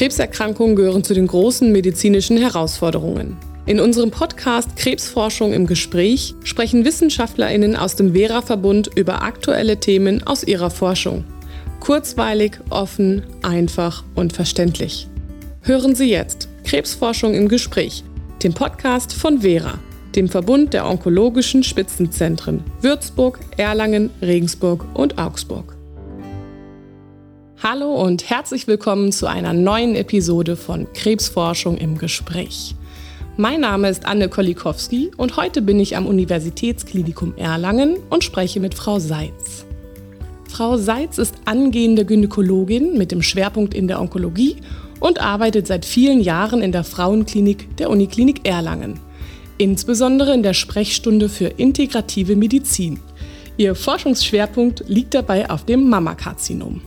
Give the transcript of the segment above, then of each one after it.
Krebserkrankungen gehören zu den großen medizinischen Herausforderungen. In unserem Podcast Krebsforschung im Gespräch sprechen WissenschaftlerInnen aus dem Vera-Verbund über aktuelle Themen aus ihrer Forschung. Kurzweilig, offen, einfach und verständlich. Hören Sie jetzt Krebsforschung im Gespräch, den Podcast von Vera, dem Verbund der onkologischen Spitzenzentren Würzburg, Erlangen, Regensburg und Augsburg. Hallo und herzlich willkommen zu einer neuen Episode von Krebsforschung im Gespräch. Mein Name ist Anne Kolikowski und heute bin ich am Universitätsklinikum Erlangen und spreche mit Frau Seitz. Frau Seitz ist angehende Gynäkologin mit dem Schwerpunkt in der Onkologie und arbeitet seit vielen Jahren in der Frauenklinik der Uniklinik Erlangen, insbesondere in der Sprechstunde für integrative Medizin. Ihr Forschungsschwerpunkt liegt dabei auf dem Mammakarzinom.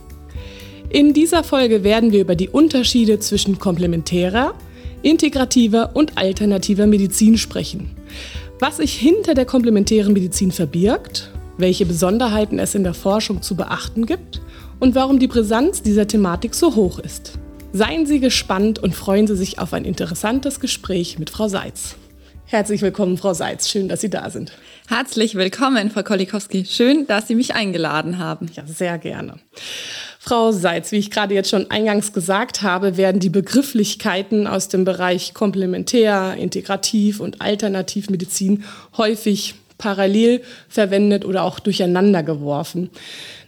In dieser Folge werden wir über die Unterschiede zwischen komplementärer, integrativer und alternativer Medizin sprechen. Was sich hinter der komplementären Medizin verbirgt, welche Besonderheiten es in der Forschung zu beachten gibt und warum die Brisanz dieser Thematik so hoch ist. Seien Sie gespannt und freuen Sie sich auf ein interessantes Gespräch mit Frau Seitz. Herzlich willkommen, Frau Seitz. Schön, dass Sie da sind. Herzlich willkommen, Frau Kolikowski. Schön, dass Sie mich eingeladen haben. Ja, sehr gerne. Frau Seitz, wie ich gerade jetzt schon eingangs gesagt habe, werden die Begrifflichkeiten aus dem Bereich Komplementär, Integrativ und Alternativmedizin häufig parallel verwendet oder auch durcheinander geworfen.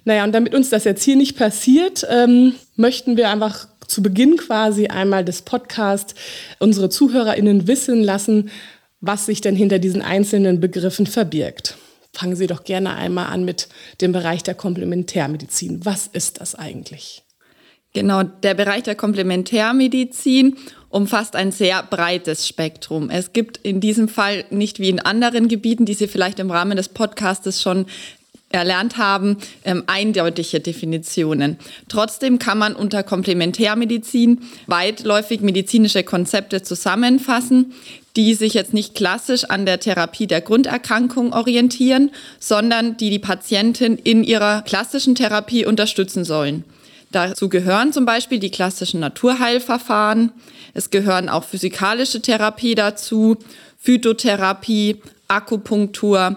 Naja, und damit uns das jetzt hier nicht passiert, ähm, möchten wir einfach zu Beginn quasi einmal des Podcasts unsere ZuhörerInnen wissen lassen, was sich denn hinter diesen einzelnen Begriffen verbirgt. Fangen Sie doch gerne einmal an mit dem Bereich der Komplementärmedizin. Was ist das eigentlich? Genau, der Bereich der Komplementärmedizin umfasst ein sehr breites Spektrum. Es gibt in diesem Fall nicht wie in anderen Gebieten, die Sie vielleicht im Rahmen des Podcastes schon erlernt haben, ähm, eindeutige Definitionen. Trotzdem kann man unter Komplementärmedizin weitläufig medizinische Konzepte zusammenfassen, die sich jetzt nicht klassisch an der Therapie der Grunderkrankung orientieren, sondern die die Patientin in ihrer klassischen Therapie unterstützen sollen. Dazu gehören zum Beispiel die klassischen Naturheilverfahren. Es gehören auch physikalische Therapie dazu, Phytotherapie, Akupunktur,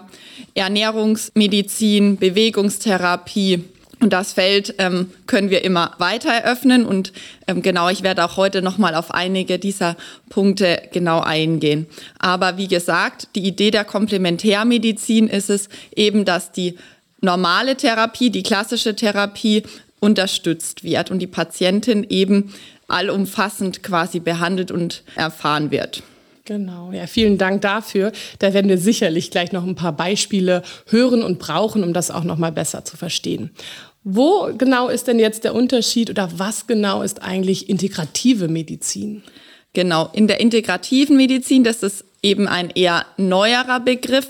Ernährungsmedizin, Bewegungstherapie und das Feld ähm, können wir immer weiter eröffnen und ähm, genau, ich werde auch heute nochmal auf einige dieser Punkte genau eingehen. Aber wie gesagt, die Idee der Komplementärmedizin ist es eben, dass die normale Therapie, die klassische Therapie unterstützt wird und die Patientin eben allumfassend quasi behandelt und erfahren wird. Genau, ja, vielen Dank dafür. Da werden wir sicherlich gleich noch ein paar Beispiele hören und brauchen, um das auch noch mal besser zu verstehen. Wo genau ist denn jetzt der Unterschied oder was genau ist eigentlich integrative Medizin? Genau, in der integrativen Medizin, das ist eben ein eher neuerer Begriff.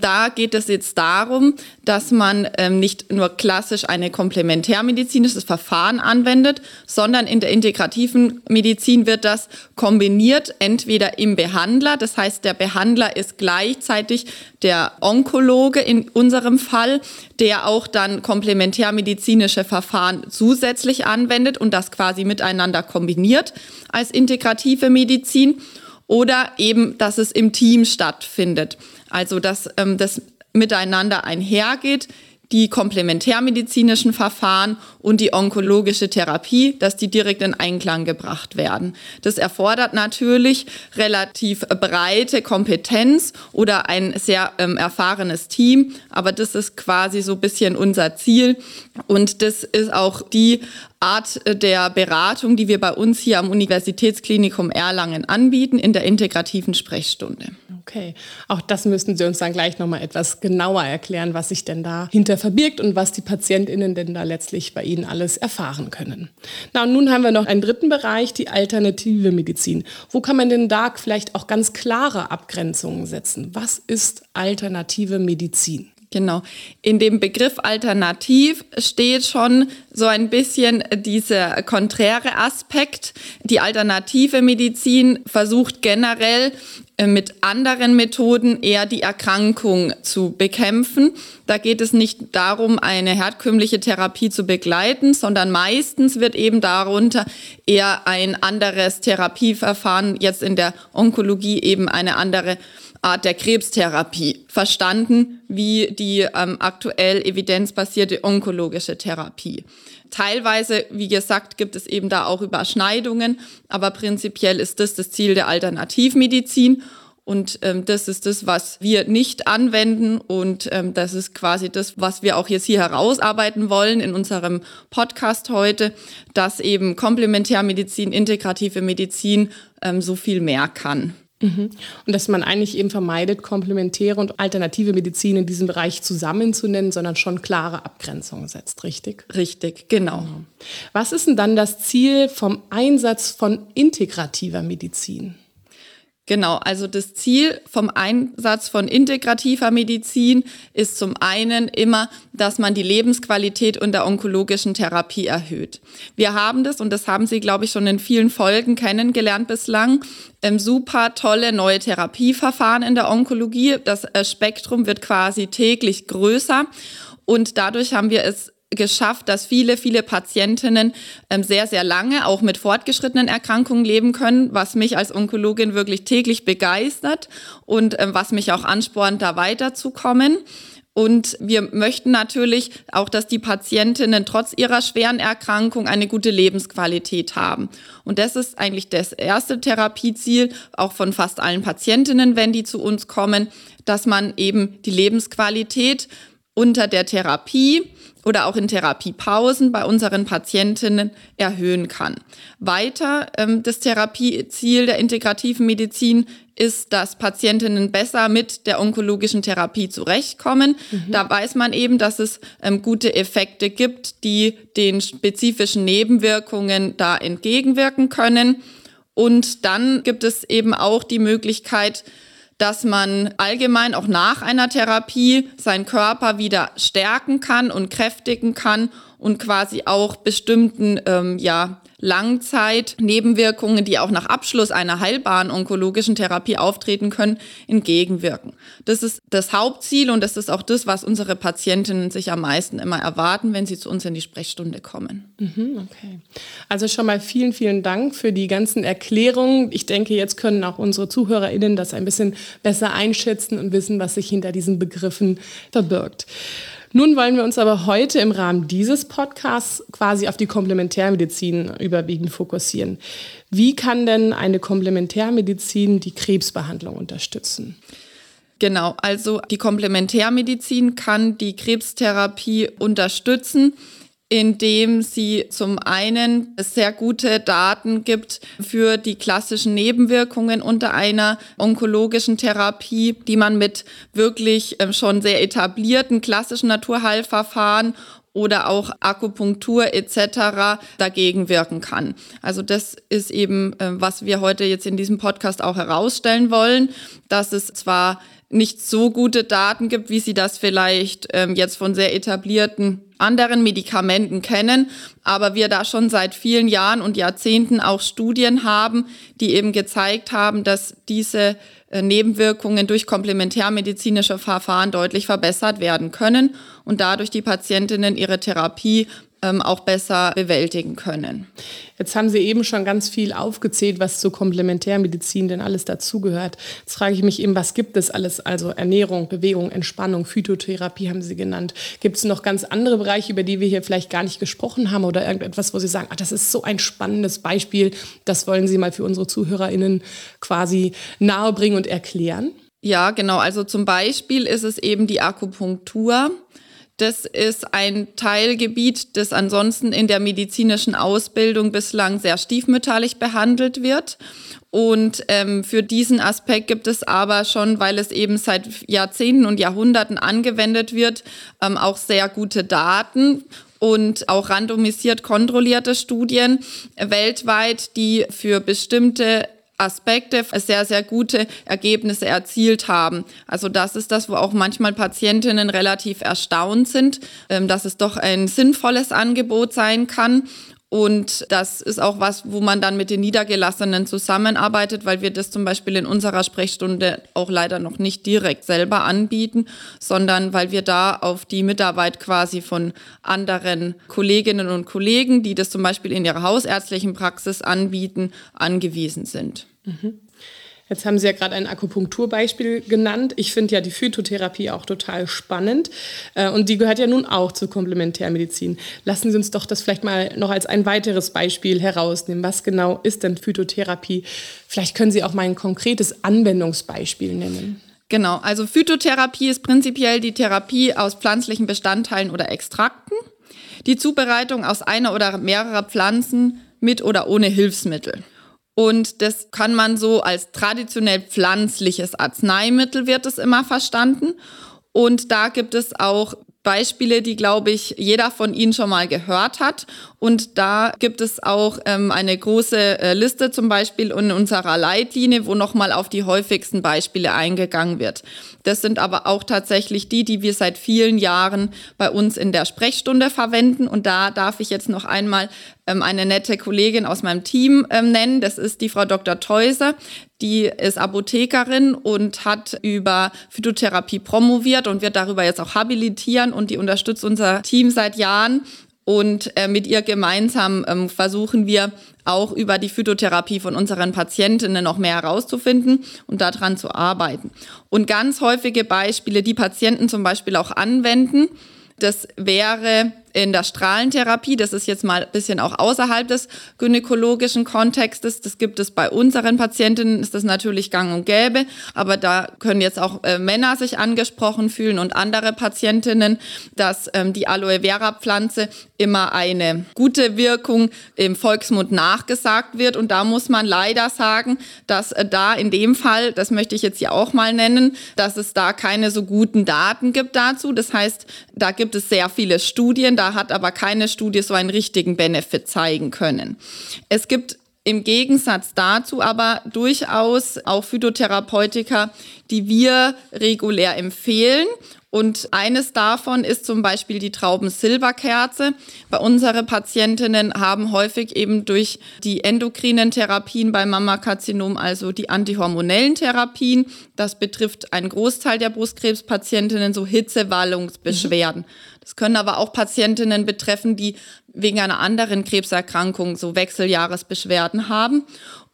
Da geht es jetzt darum, dass man ähm, nicht nur klassisch eine komplementärmedizinisches Verfahren anwendet, sondern in der integrativen Medizin wird das kombiniert, entweder im Behandler, das heißt der Behandler ist gleichzeitig der Onkologe in unserem Fall, der auch dann komplementärmedizinische Verfahren zusätzlich anwendet und das quasi miteinander kombiniert als integrative Medizin oder eben, dass es im Team stattfindet. Also dass ähm, das miteinander einhergeht, die komplementärmedizinischen Verfahren und die onkologische Therapie, dass die direkt in Einklang gebracht werden. Das erfordert natürlich relativ breite Kompetenz oder ein sehr ähm, erfahrenes Team, aber das ist quasi so ein bisschen unser Ziel und das ist auch die Art der Beratung, die wir bei uns hier am Universitätsklinikum Erlangen anbieten in der integrativen Sprechstunde. Okay, auch das müssten Sie uns dann gleich noch mal etwas genauer erklären, was sich denn dahinter verbirgt und was die Patientinnen denn da letztlich bei Ihnen alles erfahren können. Na und nun haben wir noch einen dritten Bereich, die alternative Medizin. Wo kann man denn da vielleicht auch ganz klare Abgrenzungen setzen? Was ist alternative Medizin? Genau. In dem Begriff alternativ steht schon so ein bisschen dieser konträre Aspekt. Die alternative Medizin versucht generell äh, mit anderen Methoden eher die Erkrankung zu bekämpfen. Da geht es nicht darum, eine herkömmliche Therapie zu begleiten, sondern meistens wird eben darunter eher ein anderes Therapieverfahren, jetzt in der Onkologie eben eine andere Art der Krebstherapie verstanden wie die ähm, aktuell evidenzbasierte onkologische Therapie. Teilweise, wie gesagt, gibt es eben da auch Überschneidungen, aber prinzipiell ist das das Ziel der Alternativmedizin. Und ähm, das ist das, was wir nicht anwenden. Und ähm, das ist quasi das, was wir auch jetzt hier herausarbeiten wollen in unserem Podcast heute, dass eben Komplementärmedizin, integrative Medizin ähm, so viel mehr kann. Mhm. Und dass man eigentlich eben vermeidet, komplementäre und alternative Medizin in diesem Bereich zusammenzunennen, sondern schon klare Abgrenzungen setzt, richtig? Richtig, genau. genau. Was ist denn dann das Ziel vom Einsatz von integrativer Medizin? Genau, also das Ziel vom Einsatz von integrativer Medizin ist zum einen immer, dass man die Lebensqualität unter onkologischen Therapie erhöht. Wir haben das, und das haben Sie, glaube ich, schon in vielen Folgen kennengelernt bislang, ähm, super tolle neue Therapieverfahren in der Onkologie. Das äh, Spektrum wird quasi täglich größer. Und dadurch haben wir es geschafft, dass viele, viele Patientinnen ähm, sehr, sehr lange auch mit fortgeschrittenen Erkrankungen leben können, was mich als Onkologin wirklich täglich begeistert und ähm, was mich auch anspornt, da weiterzukommen. Und wir möchten natürlich auch, dass die Patientinnen trotz ihrer schweren Erkrankung eine gute Lebensqualität haben. Und das ist eigentlich das erste Therapieziel, auch von fast allen Patientinnen, wenn die zu uns kommen, dass man eben die Lebensqualität unter der Therapie oder auch in Therapiepausen bei unseren Patientinnen erhöhen kann. Weiter, ähm, das Therapieziel der integrativen Medizin ist, dass Patientinnen besser mit der onkologischen Therapie zurechtkommen. Mhm. Da weiß man eben, dass es ähm, gute Effekte gibt, die den spezifischen Nebenwirkungen da entgegenwirken können. Und dann gibt es eben auch die Möglichkeit, dass man allgemein auch nach einer Therapie seinen Körper wieder stärken kann und kräftigen kann und quasi auch bestimmten ähm, ja, Langzeitnebenwirkungen, die auch nach Abschluss einer heilbaren onkologischen Therapie auftreten können, entgegenwirken. Das ist das Hauptziel und das ist auch das, was unsere Patientinnen sich am meisten immer erwarten, wenn sie zu uns in die Sprechstunde kommen. Mhm, okay. Also schon mal vielen, vielen Dank für die ganzen Erklärungen. Ich denke, jetzt können auch unsere ZuhörerInnen das ein bisschen besser einschätzen und wissen, was sich hinter diesen Begriffen verbirgt. Nun wollen wir uns aber heute im Rahmen dieses Podcasts quasi auf die Komplementärmedizin überwiegend fokussieren. Wie kann denn eine Komplementärmedizin die Krebsbehandlung unterstützen? Genau, also die Komplementärmedizin kann die Krebstherapie unterstützen, indem sie zum einen sehr gute Daten gibt für die klassischen Nebenwirkungen unter einer onkologischen Therapie, die man mit wirklich ähm, schon sehr etablierten klassischen Naturheilverfahren oder auch Akupunktur etc. dagegen wirken kann. Also das ist eben, äh, was wir heute jetzt in diesem Podcast auch herausstellen wollen, dass es zwar nicht so gute Daten gibt, wie Sie das vielleicht ähm, jetzt von sehr etablierten anderen Medikamenten kennen, aber wir da schon seit vielen Jahren und Jahrzehnten auch Studien haben, die eben gezeigt haben, dass diese äh, Nebenwirkungen durch komplementärmedizinische Verfahren deutlich verbessert werden können und dadurch die Patientinnen ihre Therapie ähm, auch besser bewältigen können. Jetzt haben Sie eben schon ganz viel aufgezählt, was zur Komplementärmedizin denn alles dazugehört. Jetzt frage ich mich eben, was gibt es alles? Also Ernährung, Bewegung, Entspannung, Phytotherapie haben Sie genannt. Gibt es noch ganz andere Bereiche, über die wir hier vielleicht gar nicht gesprochen haben oder irgendetwas, wo Sie sagen, ach, das ist so ein spannendes Beispiel, das wollen Sie mal für unsere ZuhörerInnen quasi nahebringen und erklären? Ja, genau. Also zum Beispiel ist es eben die Akupunktur. Das ist ein Teilgebiet, das ansonsten in der medizinischen Ausbildung bislang sehr stiefmütterlich behandelt wird. Und ähm, für diesen Aspekt gibt es aber schon, weil es eben seit Jahrzehnten und Jahrhunderten angewendet wird, ähm, auch sehr gute Daten und auch randomisiert kontrollierte Studien weltweit, die für bestimmte Aspekte sehr, sehr gute Ergebnisse erzielt haben. Also das ist das, wo auch manchmal Patientinnen relativ erstaunt sind, ähm, dass es doch ein sinnvolles Angebot sein kann. Und das ist auch was, wo man dann mit den Niedergelassenen zusammenarbeitet, weil wir das zum Beispiel in unserer Sprechstunde auch leider noch nicht direkt selber anbieten, sondern weil wir da auf die Mitarbeit quasi von anderen Kolleginnen und Kollegen, die das zum Beispiel in ihrer hausärztlichen Praxis anbieten, angewiesen sind. Mhm. Jetzt haben Sie ja gerade ein Akupunkturbeispiel genannt. Ich finde ja die Phytotherapie auch total spannend. Äh, und die gehört ja nun auch zur Komplementärmedizin. Lassen Sie uns doch das vielleicht mal noch als ein weiteres Beispiel herausnehmen. Was genau ist denn Phytotherapie? Vielleicht können Sie auch mal ein konkretes Anwendungsbeispiel nennen. Genau, also Phytotherapie ist prinzipiell die Therapie aus pflanzlichen Bestandteilen oder Extrakten. Die Zubereitung aus einer oder mehrerer Pflanzen mit oder ohne Hilfsmittel. Und das kann man so als traditionell pflanzliches Arzneimittel wird es immer verstanden. Und da gibt es auch Beispiele, die, glaube ich, jeder von Ihnen schon mal gehört hat. Und da gibt es auch ähm, eine große äh, Liste zum Beispiel in unserer Leitlinie, wo nochmal auf die häufigsten Beispiele eingegangen wird. Das sind aber auch tatsächlich die, die wir seit vielen Jahren bei uns in der Sprechstunde verwenden. Und da darf ich jetzt noch einmal ähm, eine nette Kollegin aus meinem Team ähm, nennen. Das ist die Frau Dr. Teuse. Die ist Apothekerin und hat über Phytotherapie promoviert und wird darüber jetzt auch habilitieren und die unterstützt unser Team seit Jahren. Und äh, mit ihr gemeinsam ähm, versuchen wir auch über die Phytotherapie von unseren Patientinnen noch mehr herauszufinden und daran zu arbeiten. Und ganz häufige Beispiele, die Patienten zum Beispiel auch anwenden, das wäre in der Strahlentherapie, das ist jetzt mal ein bisschen auch außerhalb des gynäkologischen Kontextes, das gibt es bei unseren Patientinnen, ist das natürlich gang und gäbe, aber da können jetzt auch äh, Männer sich angesprochen fühlen und andere Patientinnen, dass ähm, die Aloe Vera Pflanze immer eine gute Wirkung im Volksmund nachgesagt wird. Und da muss man leider sagen, dass äh, da in dem Fall, das möchte ich jetzt hier auch mal nennen, dass es da keine so guten Daten gibt dazu. Das heißt, da gibt es sehr viele Studien, da hat aber keine Studie so einen richtigen Benefit zeigen können. Es gibt im Gegensatz dazu aber durchaus auch Phytotherapeutika, die wir regulär empfehlen und eines davon ist zum Beispiel die Traubensilberkerze. Bei unseren Patientinnen haben häufig eben durch die endokrinen Therapien beim Mammakarzinom, also die antihormonellen Therapien, das betrifft einen Großteil der Brustkrebspatientinnen, so Hitzewallungsbeschwerden. Mhm. Das können aber auch Patientinnen betreffen, die wegen einer anderen Krebserkrankung so Wechseljahresbeschwerden haben.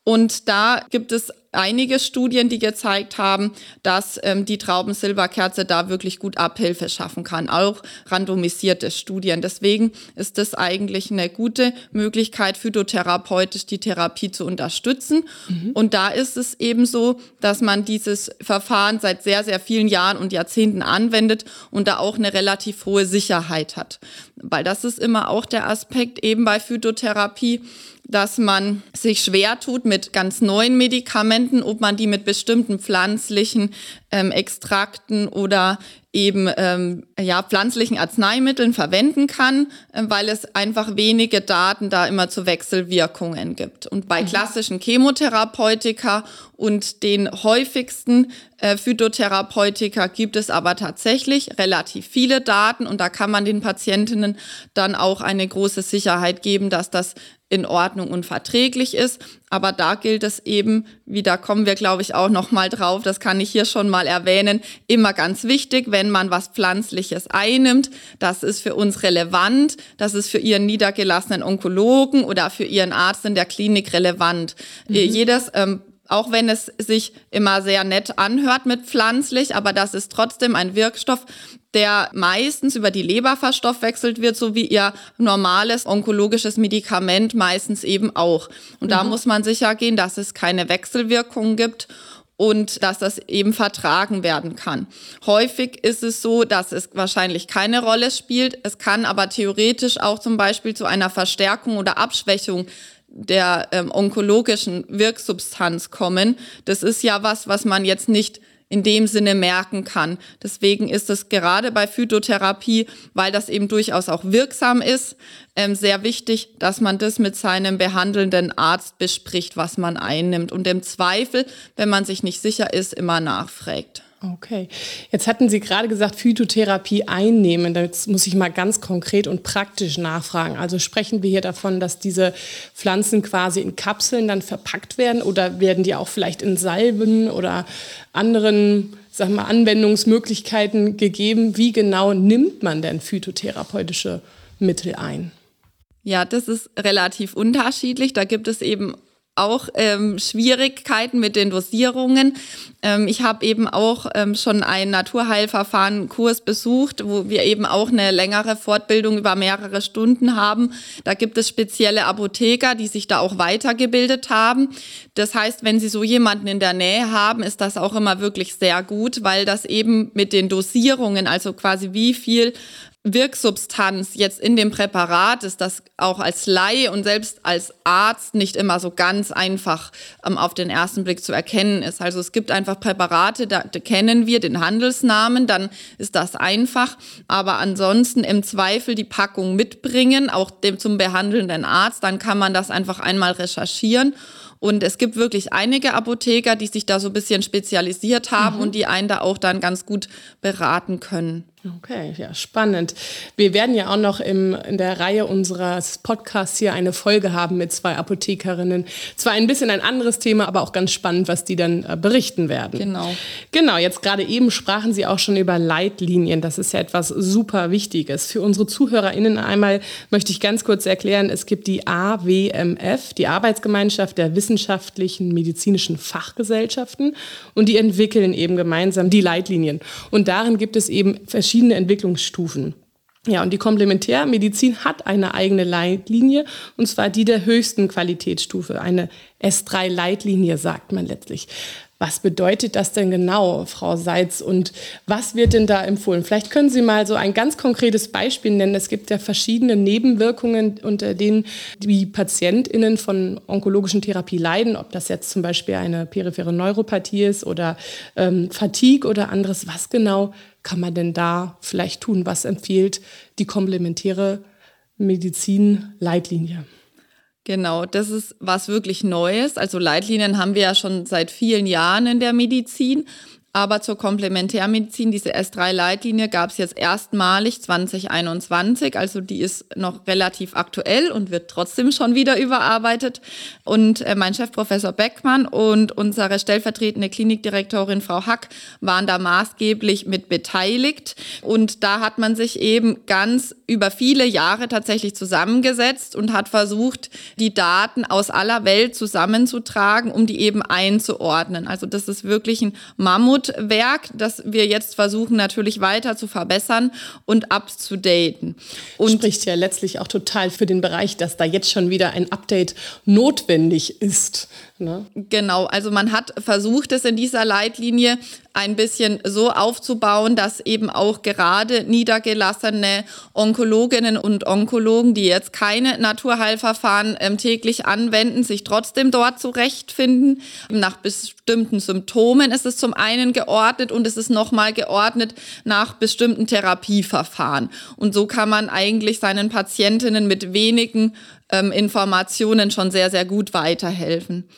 Und da gibt es einige Studien, die gezeigt haben, dass ähm, die Traubensilberkerze da wirklich gut Abhilfe schaffen kann, auch randomisierte Studien. Deswegen ist das eigentlich eine gute Möglichkeit, phytotherapeutisch die Therapie zu unterstützen. Mhm. Und da ist es eben so, dass man dieses Verfahren seit sehr, sehr vielen Jahren und Jahrzehnten anwendet und da auch eine relativ hohe Sicherheit hat. Weil das ist immer auch der Aspekt eben bei Phytotherapie, dass man sich schwer tut mit ganz neuen Medikamenten, ob man die mit bestimmten pflanzlichen ähm, Extrakten oder eben ähm, ja, pflanzlichen Arzneimitteln verwenden kann, äh, weil es einfach wenige Daten da immer zu Wechselwirkungen gibt. Und bei mhm. klassischen Chemotherapeutika und den häufigsten äh, Phytotherapeutika gibt es aber tatsächlich relativ viele Daten und da kann man den Patientinnen dann auch eine große Sicherheit geben, dass das in Ordnung und verträglich ist. Aber da gilt es eben, wie da kommen wir, glaube ich, auch noch mal drauf, das kann ich hier schon mal erwähnen, immer ganz wichtig, wenn man was Pflanzliches einnimmt, das ist für uns relevant, das ist für Ihren niedergelassenen Onkologen oder für Ihren Arzt in der Klinik relevant. Mhm. Jedes ähm, auch wenn es sich immer sehr nett anhört mit pflanzlich, aber das ist trotzdem ein Wirkstoff, der meistens über die Leber verstoffwechselt wird, so wie ihr normales onkologisches Medikament meistens eben auch. Und mhm. da muss man sicher gehen, dass es keine Wechselwirkungen gibt und dass das eben vertragen werden kann. Häufig ist es so, dass es wahrscheinlich keine Rolle spielt. Es kann aber theoretisch auch zum Beispiel zu einer Verstärkung oder Abschwächung der ähm, onkologischen Wirksubstanz kommen. Das ist ja was, was man jetzt nicht in dem Sinne merken kann. Deswegen ist es gerade bei Phytotherapie, weil das eben durchaus auch wirksam ist, ähm, sehr wichtig, dass man das mit seinem behandelnden Arzt bespricht, was man einnimmt und im Zweifel, wenn man sich nicht sicher ist, immer nachfragt. Okay. Jetzt hatten Sie gerade gesagt, Phytotherapie einnehmen. Jetzt muss ich mal ganz konkret und praktisch nachfragen. Also sprechen wir hier davon, dass diese Pflanzen quasi in Kapseln dann verpackt werden oder werden die auch vielleicht in Salben oder anderen sag mal, Anwendungsmöglichkeiten gegeben? Wie genau nimmt man denn phytotherapeutische Mittel ein? Ja, das ist relativ unterschiedlich. Da gibt es eben auch ähm, Schwierigkeiten mit den Dosierungen. Ähm, ich habe eben auch ähm, schon einen Naturheilverfahren-Kurs besucht, wo wir eben auch eine längere Fortbildung über mehrere Stunden haben. Da gibt es spezielle Apotheker, die sich da auch weitergebildet haben. Das heißt, wenn Sie so jemanden in der Nähe haben, ist das auch immer wirklich sehr gut, weil das eben mit den Dosierungen, also quasi wie viel Wirksubstanz jetzt in dem Präparat ist, das auch als Laie und selbst als Arzt nicht immer so ganz einfach ähm, auf den ersten Blick zu erkennen ist. Also es gibt einfach Präparate, da, da kennen wir den Handelsnamen, dann ist das einfach. Aber ansonsten im Zweifel die Packung mitbringen, auch dem zum behandelnden Arzt, dann kann man das einfach einmal recherchieren. Und es gibt wirklich einige Apotheker, die sich da so ein bisschen spezialisiert haben mhm. und die einen da auch dann ganz gut beraten können. Okay, ja, spannend. Wir werden ja auch noch im, in der Reihe unseres Podcasts hier eine Folge haben mit zwei Apothekerinnen. Zwar ein bisschen ein anderes Thema, aber auch ganz spannend, was die dann äh, berichten werden. Genau. Genau, jetzt gerade eben sprachen Sie auch schon über Leitlinien. Das ist ja etwas super Wichtiges. Für unsere ZuhörerInnen einmal möchte ich ganz kurz erklären, es gibt die AWMF, die Arbeitsgemeinschaft der wissenschaftlichen medizinischen Fachgesellschaften und die entwickeln eben gemeinsam die Leitlinien. Und darin gibt es eben verschiedene verschiedene Entwicklungsstufen. Ja, und die Komplementärmedizin hat eine eigene Leitlinie, und zwar die der höchsten Qualitätsstufe, eine S3-Leitlinie, sagt man letztlich. Was bedeutet das denn genau, Frau Seitz? Und was wird denn da empfohlen? Vielleicht können Sie mal so ein ganz konkretes Beispiel nennen. Es gibt ja verschiedene Nebenwirkungen, unter denen die PatientInnen von onkologischen Therapie leiden, ob das jetzt zum Beispiel eine periphere Neuropathie ist oder ähm, Fatigue oder anderes. Was genau kann man denn da vielleicht tun? Was empfiehlt die komplementäre Medizin-Leitlinie? Genau, das ist was wirklich Neues. Also Leitlinien haben wir ja schon seit vielen Jahren in der Medizin. Aber zur Komplementärmedizin, diese S3-Leitlinie gab es jetzt erstmalig 2021, also die ist noch relativ aktuell und wird trotzdem schon wieder überarbeitet. Und äh, mein Chef Professor Beckmann und unsere stellvertretende Klinikdirektorin Frau Hack waren da maßgeblich mit beteiligt. Und da hat man sich eben ganz über viele Jahre tatsächlich zusammengesetzt und hat versucht, die Daten aus aller Welt zusammenzutragen, um die eben einzuordnen. Also das ist wirklich ein Mammut Mammutwerk, das wir jetzt versuchen natürlich weiter zu verbessern und abzudaten. Und spricht ja letztlich auch total für den Bereich, dass da jetzt schon wieder ein Update notwendig ist. Ne? Genau, also man hat versucht, es in dieser Leitlinie ein bisschen so aufzubauen, dass eben auch gerade niedergelassene Onkologinnen und Onkologen, die jetzt keine Naturheilverfahren ähm, täglich anwenden, sich trotzdem dort zurechtfinden. Nach bestimmten Symptomen ist es zum einen geordnet und es ist nochmal geordnet nach bestimmten Therapieverfahren. Und so kann man eigentlich seinen Patientinnen mit wenigen ähm, Informationen schon sehr, sehr gut weiterhelfen.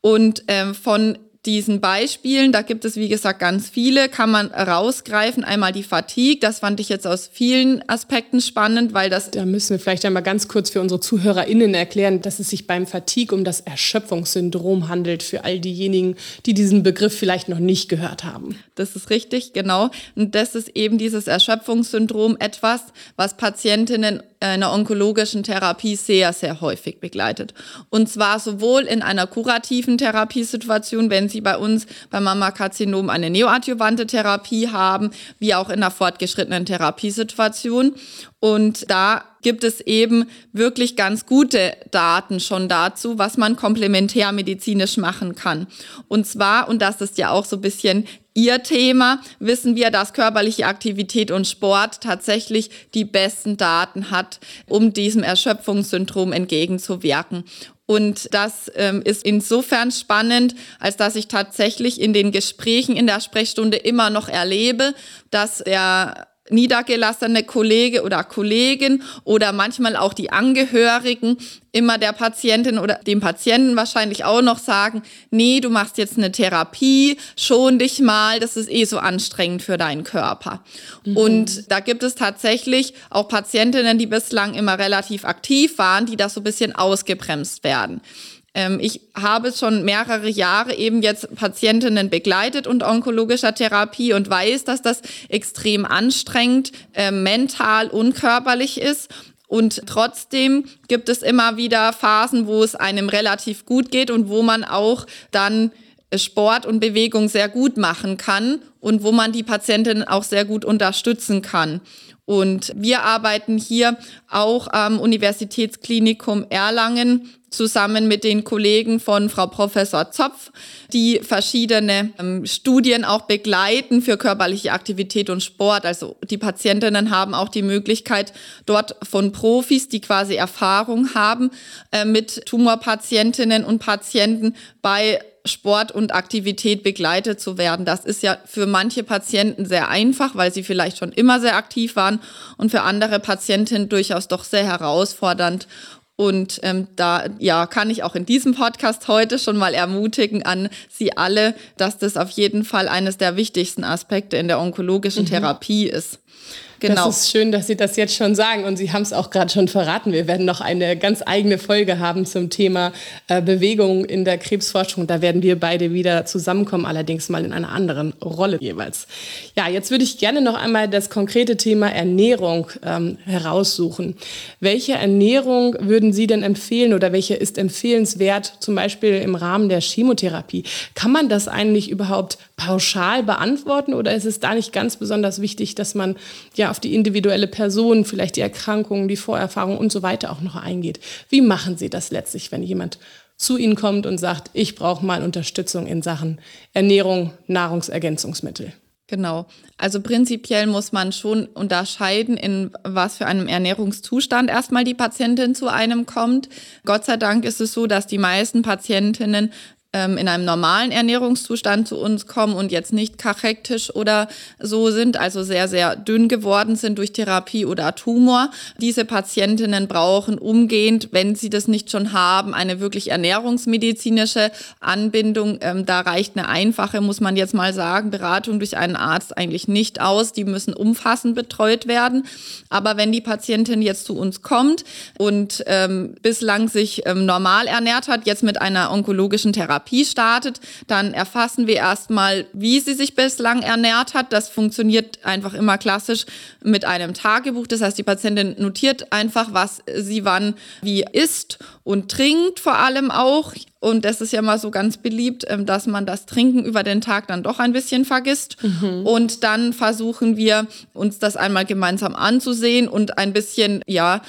Und ähm, von diesen Beispielen, da gibt es wie gesagt ganz viele, kann man rausgreifen. Einmal die Fatigue, das fand ich jetzt aus vielen Aspekten spannend, weil das. Da müssen wir vielleicht einmal ganz kurz für unsere ZuhörerInnen erklären, dass es sich beim Fatigue um das Erschöpfungssyndrom handelt, für all diejenigen, die diesen Begriff vielleicht noch nicht gehört haben. Das ist richtig, genau. Und das ist eben dieses Erschöpfungssyndrom etwas, was Patientinnen einer onkologischen Therapie sehr, sehr häufig begleitet. Und zwar sowohl in einer kurativen Therapiesituation, wenn Sie bei uns beim Mammakarzinom eine neoadjuvante Therapie haben, wie auch in einer fortgeschrittenen Therapiesituation. Und da gibt es eben wirklich ganz gute Daten schon dazu, was man komplementärmedizinisch machen kann. Und zwar, und das ist ja auch so ein bisschen Ihr Thema, wissen wir, dass körperliche Aktivität und Sport tatsächlich die besten Daten hat, um diesem Erschöpfungssyndrom entgegenzuwirken. Und das ähm, ist insofern spannend, als dass ich tatsächlich in den Gesprächen in der Sprechstunde immer noch erlebe, dass der niedergelassene Kollege oder Kollegin oder manchmal auch die Angehörigen immer der Patientin oder dem Patienten wahrscheinlich auch noch sagen, nee, du machst jetzt eine Therapie, schon dich mal, das ist eh so anstrengend für deinen Körper. Mhm. Und da gibt es tatsächlich auch Patientinnen, die bislang immer relativ aktiv waren, die da so ein bisschen ausgebremst werden. Ähm, ich habe schon mehrere Jahre eben jetzt Patientinnen begleitet und onkologischer Therapie und weiß, dass das extrem anstrengend, äh, mental und körperlich ist. Und trotzdem gibt es immer wieder Phasen, wo es einem relativ gut geht und wo man auch dann Sport und Bewegung sehr gut machen kann und wo man die Patientinnen auch sehr gut unterstützen kann. Und wir arbeiten hier auch am Universitätsklinikum Erlangen zusammen mit den Kollegen von Frau Professor Zopf, die verschiedene ähm, Studien auch begleiten für körperliche Aktivität und Sport. Also die Patientinnen haben auch die Möglichkeit, dort von Profis, die quasi Erfahrung haben, äh, mit Tumorpatientinnen und Patienten bei Sport und Aktivität begleitet zu werden. Das ist ja für manche Patienten sehr einfach, weil sie vielleicht schon immer sehr aktiv waren und für andere Patientinnen durchaus doch sehr herausfordernd. Und ähm, da ja, kann ich auch in diesem Podcast heute schon mal ermutigen an Sie alle, dass das auf jeden Fall eines der wichtigsten Aspekte in der onkologischen mhm. Therapie ist. Genau. Das ist schön, dass Sie das jetzt schon sagen und Sie haben es auch gerade schon verraten. Wir werden noch eine ganz eigene Folge haben zum Thema äh, Bewegung in der Krebsforschung. Da werden wir beide wieder zusammenkommen, allerdings mal in einer anderen Rolle jeweils. Ja, jetzt würde ich gerne noch einmal das konkrete Thema Ernährung ähm, heraussuchen. Welche Ernährung würden Sie denn empfehlen oder welche ist empfehlenswert, zum Beispiel im Rahmen der Chemotherapie? Kann man das eigentlich überhaupt pauschal beantworten oder ist es da nicht ganz besonders wichtig, dass man ja auf die individuelle Person, vielleicht die Erkrankungen, die Vorerfahrung und so weiter auch noch eingeht. Wie machen Sie das letztlich, wenn jemand zu Ihnen kommt und sagt, ich brauche mal Unterstützung in Sachen Ernährung, Nahrungsergänzungsmittel? Genau. Also prinzipiell muss man schon unterscheiden, in was für einem Ernährungszustand erstmal die Patientin zu einem kommt. Gott sei Dank ist es so, dass die meisten Patientinnen ähm, in einem normalen Ernährungszustand zu uns kommen und jetzt nicht kachektisch oder so sind, also sehr, sehr dünn geworden sind durch Therapie oder Tumor. Diese Patientinnen brauchen umgehend, wenn sie das nicht schon haben, eine wirklich ernährungsmedizinische Anbindung. Ähm, da reicht eine einfache, muss man jetzt mal sagen, Beratung durch einen Arzt eigentlich nicht aus. Die müssen umfassend betreut werden. Aber wenn die Patientin jetzt zu uns kommt und ähm, bislang sich ähm, normal ernährt hat, jetzt mit einer onkologischen Therapie, Therapie startet, dann erfassen wir erstmal, wie sie sich bislang ernährt hat. Das funktioniert einfach immer klassisch mit einem Tagebuch. Das heißt, die Patientin notiert einfach, was sie wann wie isst und trinkt vor allem auch. Und das ist ja mal so ganz beliebt, ähm, dass man das Trinken über den Tag dann doch ein bisschen vergisst. Mhm. Und dann versuchen wir, uns das einmal gemeinsam anzusehen und ein bisschen, ja,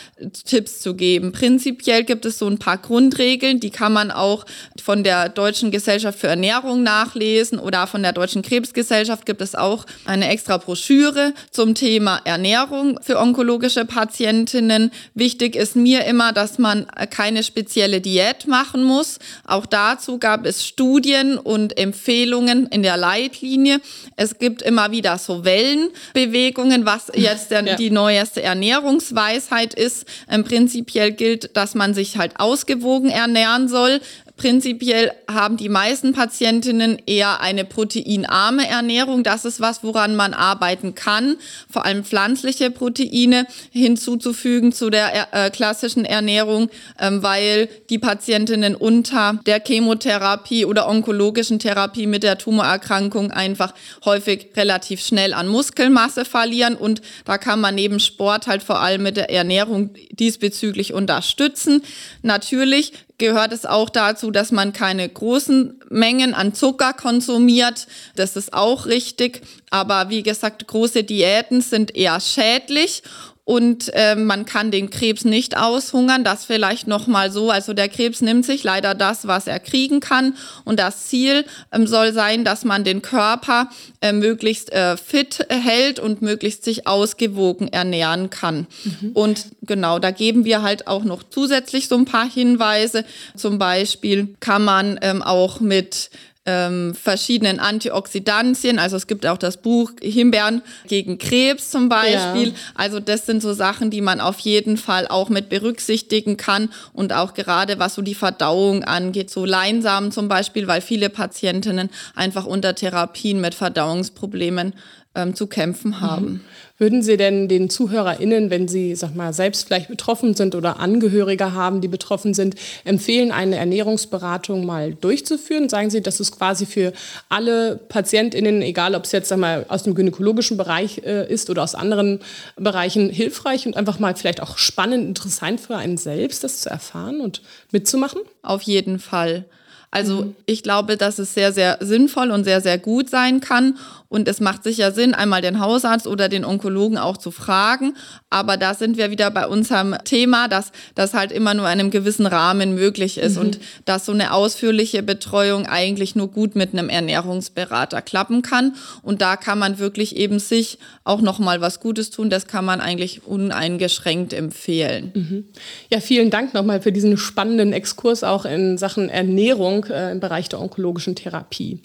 Tipps zu geben. Prinzipiell gibt es so ein paar Grundregeln, die kann man auch von der Deutschen Gesellschaft für Ernährung nachlesen oder von der Deutschen Krebsgesellschaft gibt es auch eine extra Broschüre zum Thema Ernährung für onkologische Patientinnen. Wichtig ist mir immer, dass man keine spezielle Diät machen muss. Auch dazu gab es Studien und Empfehlungen in der Leitlinie. Es gibt immer wieder so Wellenbewegungen, was jetzt ja. die neueste Ernährungsweisheit ist. Ähm, prinzipiell gilt, dass man sich halt ausgewogen ernähren soll. Prinzipiell haben die meisten Patientinnen eher eine proteinarme Ernährung. Das ist was, woran man arbeiten kann, vor allem pflanzliche Proteine hinzuzufügen zu der äh, klassischen Ernährung, ähm, weil die Patientinnen unter der Chemotherapie oder onkologischen Therapie mit der Tumorerkrankung einfach häufig relativ schnell an Muskelmasse verlieren und da kann man neben Sport halt vor allem mit der Ernährung diesbezüglich unterstützen. Natürlich gehört es auch dazu, dass man keine großen Mengen an Zucker konsumiert. Das ist auch richtig. Aber wie gesagt, große Diäten sind eher schädlich und äh, man kann den Krebs nicht aushungern. Das vielleicht noch mal so. Also der Krebs nimmt sich leider das, was er kriegen kann. Und das Ziel ähm, soll sein, dass man den Körper äh, möglichst äh, fit hält und möglichst sich ausgewogen ernähren kann. Mhm. Und genau, da geben wir halt auch noch zusätzlich so ein paar Hinweise. Zum Beispiel kann man ähm, auch mit ähm, verschiedenen Antioxidantien. Also es gibt auch das Buch Himbeeren gegen Krebs zum Beispiel. Ja. Also das sind so Sachen, die man auf jeden Fall auch mit berücksichtigen kann und auch gerade was so die Verdauung angeht, so Leinsamen zum Beispiel, weil viele Patientinnen einfach unter Therapien mit Verdauungsproblemen ähm, zu kämpfen mhm. haben. Mhm. Würden Sie denn den ZuhörerInnen, wenn sie, sag mal, selbst vielleicht betroffen sind oder Angehörige haben, die betroffen sind, empfehlen, eine Ernährungsberatung mal durchzuführen? Sagen Sie, das ist quasi für alle PatientInnen, egal ob es jetzt, sag mal, aus dem gynäkologischen Bereich äh, ist oder aus anderen Bereichen, hilfreich und einfach mal vielleicht auch spannend, interessant für einen selbst, das zu erfahren und mitzumachen? Auf jeden Fall. Also mhm. ich glaube, dass es sehr, sehr sinnvoll und sehr, sehr gut sein kann. Und es macht sicher Sinn, einmal den Hausarzt oder den Onkologen auch zu fragen. Aber da sind wir wieder bei unserem Thema, dass das halt immer nur in einem gewissen Rahmen möglich ist mhm. und dass so eine ausführliche Betreuung eigentlich nur gut mit einem Ernährungsberater klappen kann. Und da kann man wirklich eben sich auch nochmal was Gutes tun. Das kann man eigentlich uneingeschränkt empfehlen. Mhm. Ja, vielen Dank nochmal für diesen spannenden Exkurs auch in Sachen Ernährung äh, im Bereich der onkologischen Therapie.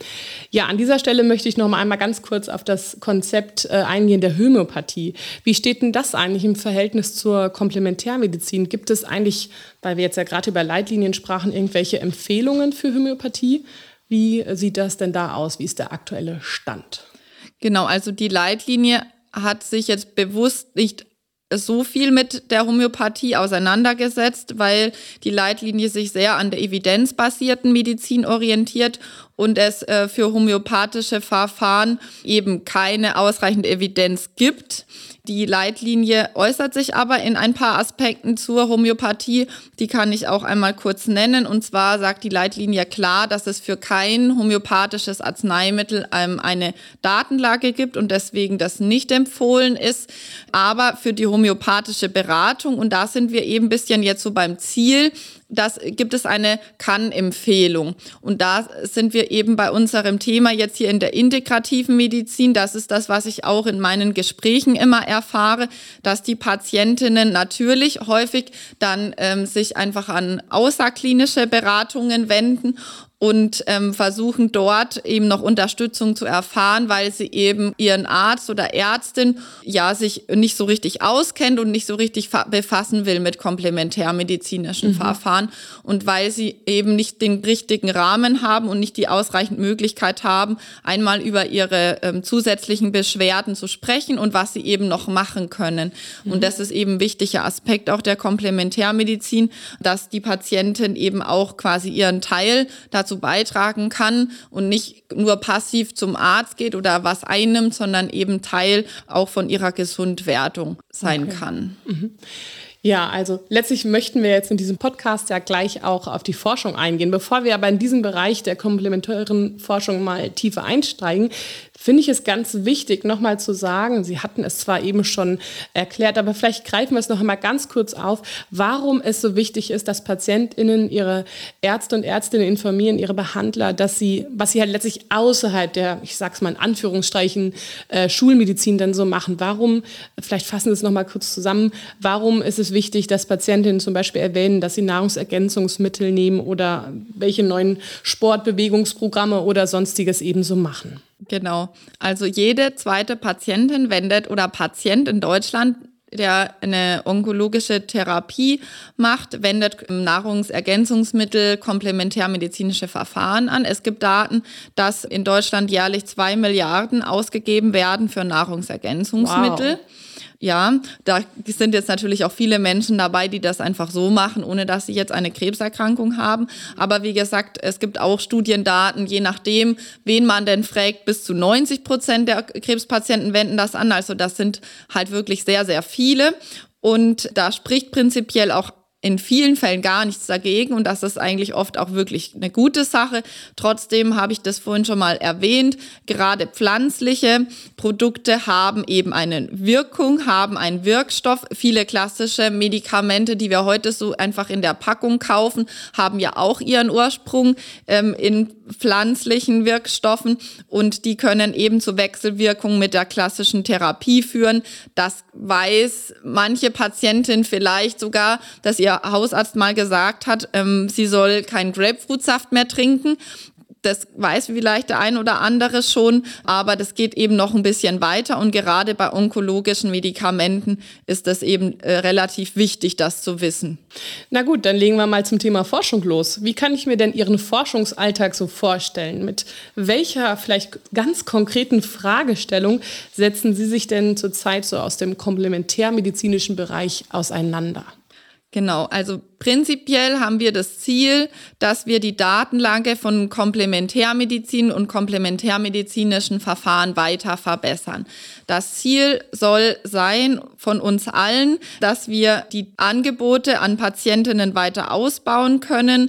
Ja, an dieser Stelle möchte ich noch mal einmal ganz ganz kurz auf das Konzept äh, eingehen der Homöopathie. Wie steht denn das eigentlich im Verhältnis zur Komplementärmedizin? Gibt es eigentlich, weil wir jetzt ja gerade über Leitlinien sprachen, irgendwelche Empfehlungen für Homöopathie? Wie sieht das denn da aus? Wie ist der aktuelle Stand? Genau, also die Leitlinie hat sich jetzt bewusst nicht so viel mit der Homöopathie auseinandergesetzt, weil die Leitlinie sich sehr an der evidenzbasierten Medizin orientiert und es äh, für homöopathische Verfahren eben keine ausreichende Evidenz gibt. Die Leitlinie äußert sich aber in ein paar Aspekten zur Homöopathie. Die kann ich auch einmal kurz nennen. Und zwar sagt die Leitlinie klar, dass es für kein homöopathisches Arzneimittel ähm, eine Datenlage gibt und deswegen das nicht empfohlen ist. Aber für die homöopathische Beratung, und da sind wir eben ein bisschen jetzt so beim Ziel, das gibt es eine Kann-Empfehlung. Und da sind wir eben bei unserem Thema jetzt hier in der integrativen Medizin. Das ist das, was ich auch in meinen Gesprächen immer erfahre, dass die Patientinnen natürlich häufig dann ähm, sich einfach an außerklinische Beratungen wenden und ähm, versuchen dort eben noch Unterstützung zu erfahren, weil sie eben ihren Arzt oder Ärztin ja sich nicht so richtig auskennt und nicht so richtig befassen will mit komplementärmedizinischen mhm. Verfahren und weil sie eben nicht den richtigen Rahmen haben und nicht die ausreichend Möglichkeit haben, einmal über ihre ähm, zusätzlichen Beschwerden zu sprechen und was sie eben noch machen können. Mhm. Und das ist eben ein wichtiger Aspekt auch der Komplementärmedizin, dass die Patientin eben auch quasi ihren Teil dazu dazu beitragen kann und nicht nur passiv zum Arzt geht oder was einnimmt, sondern eben Teil auch von ihrer Gesundwerdung sein okay. kann. Mhm. Ja, also letztlich möchten wir jetzt in diesem Podcast ja gleich auch auf die Forschung eingehen. Bevor wir aber in diesen Bereich der komplementären Forschung mal tiefer einsteigen, finde ich es ganz wichtig, nochmal zu sagen, Sie hatten es zwar eben schon erklärt, aber vielleicht greifen wir es noch einmal ganz kurz auf, warum es so wichtig ist, dass PatientInnen ihre Ärzte und Ärztinnen informieren, ihre Behandler, dass sie, was sie halt letztlich außerhalb der, ich sag's mal in Anführungsstrichen, äh, Schulmedizin dann so machen. Warum, vielleicht fassen Sie es nochmal kurz zusammen, warum ist es wichtig, dass Patientinnen zum Beispiel erwähnen, dass sie Nahrungsergänzungsmittel nehmen oder welche neuen Sportbewegungsprogramme oder sonstiges ebenso machen? Genau. Also jede zweite Patientin wendet oder Patient in Deutschland der eine onkologische Therapie macht, wendet Nahrungsergänzungsmittel, komplementärmedizinische Verfahren an. Es gibt Daten, dass in Deutschland jährlich zwei Milliarden ausgegeben werden für Nahrungsergänzungsmittel. Wow. Ja, da sind jetzt natürlich auch viele Menschen dabei, die das einfach so machen, ohne dass sie jetzt eine Krebserkrankung haben. Aber wie gesagt, es gibt auch Studiendaten, je nachdem, wen man denn fragt, bis zu 90 Prozent der Krebspatienten wenden das an. Also das sind halt wirklich sehr, sehr viele. Und da spricht prinzipiell auch in vielen Fällen gar nichts dagegen und das ist eigentlich oft auch wirklich eine gute Sache. Trotzdem habe ich das vorhin schon mal erwähnt, gerade pflanzliche Produkte haben eben eine Wirkung, haben einen Wirkstoff. Viele klassische Medikamente, die wir heute so einfach in der Packung kaufen, haben ja auch ihren Ursprung ähm, in pflanzlichen Wirkstoffen und die können eben zu Wechselwirkungen mit der klassischen Therapie führen. Das weiß manche Patientin vielleicht sogar, dass ihr Hausarzt mal gesagt hat, ähm, sie soll keinen Grapefruitsaft mehr trinken. Das weiß vielleicht der ein oder andere schon, aber das geht eben noch ein bisschen weiter und gerade bei onkologischen Medikamenten ist das eben äh, relativ wichtig, das zu wissen. Na gut, dann legen wir mal zum Thema Forschung los. Wie kann ich mir denn Ihren Forschungsalltag so vorstellen? Mit welcher vielleicht ganz konkreten Fragestellung setzen Sie sich denn zurzeit so aus dem komplementärmedizinischen Bereich auseinander? Genau, also prinzipiell haben wir das Ziel, dass wir die Datenlage von Komplementärmedizin und komplementärmedizinischen Verfahren weiter verbessern. Das Ziel soll sein von uns allen, dass wir die Angebote an Patientinnen weiter ausbauen können.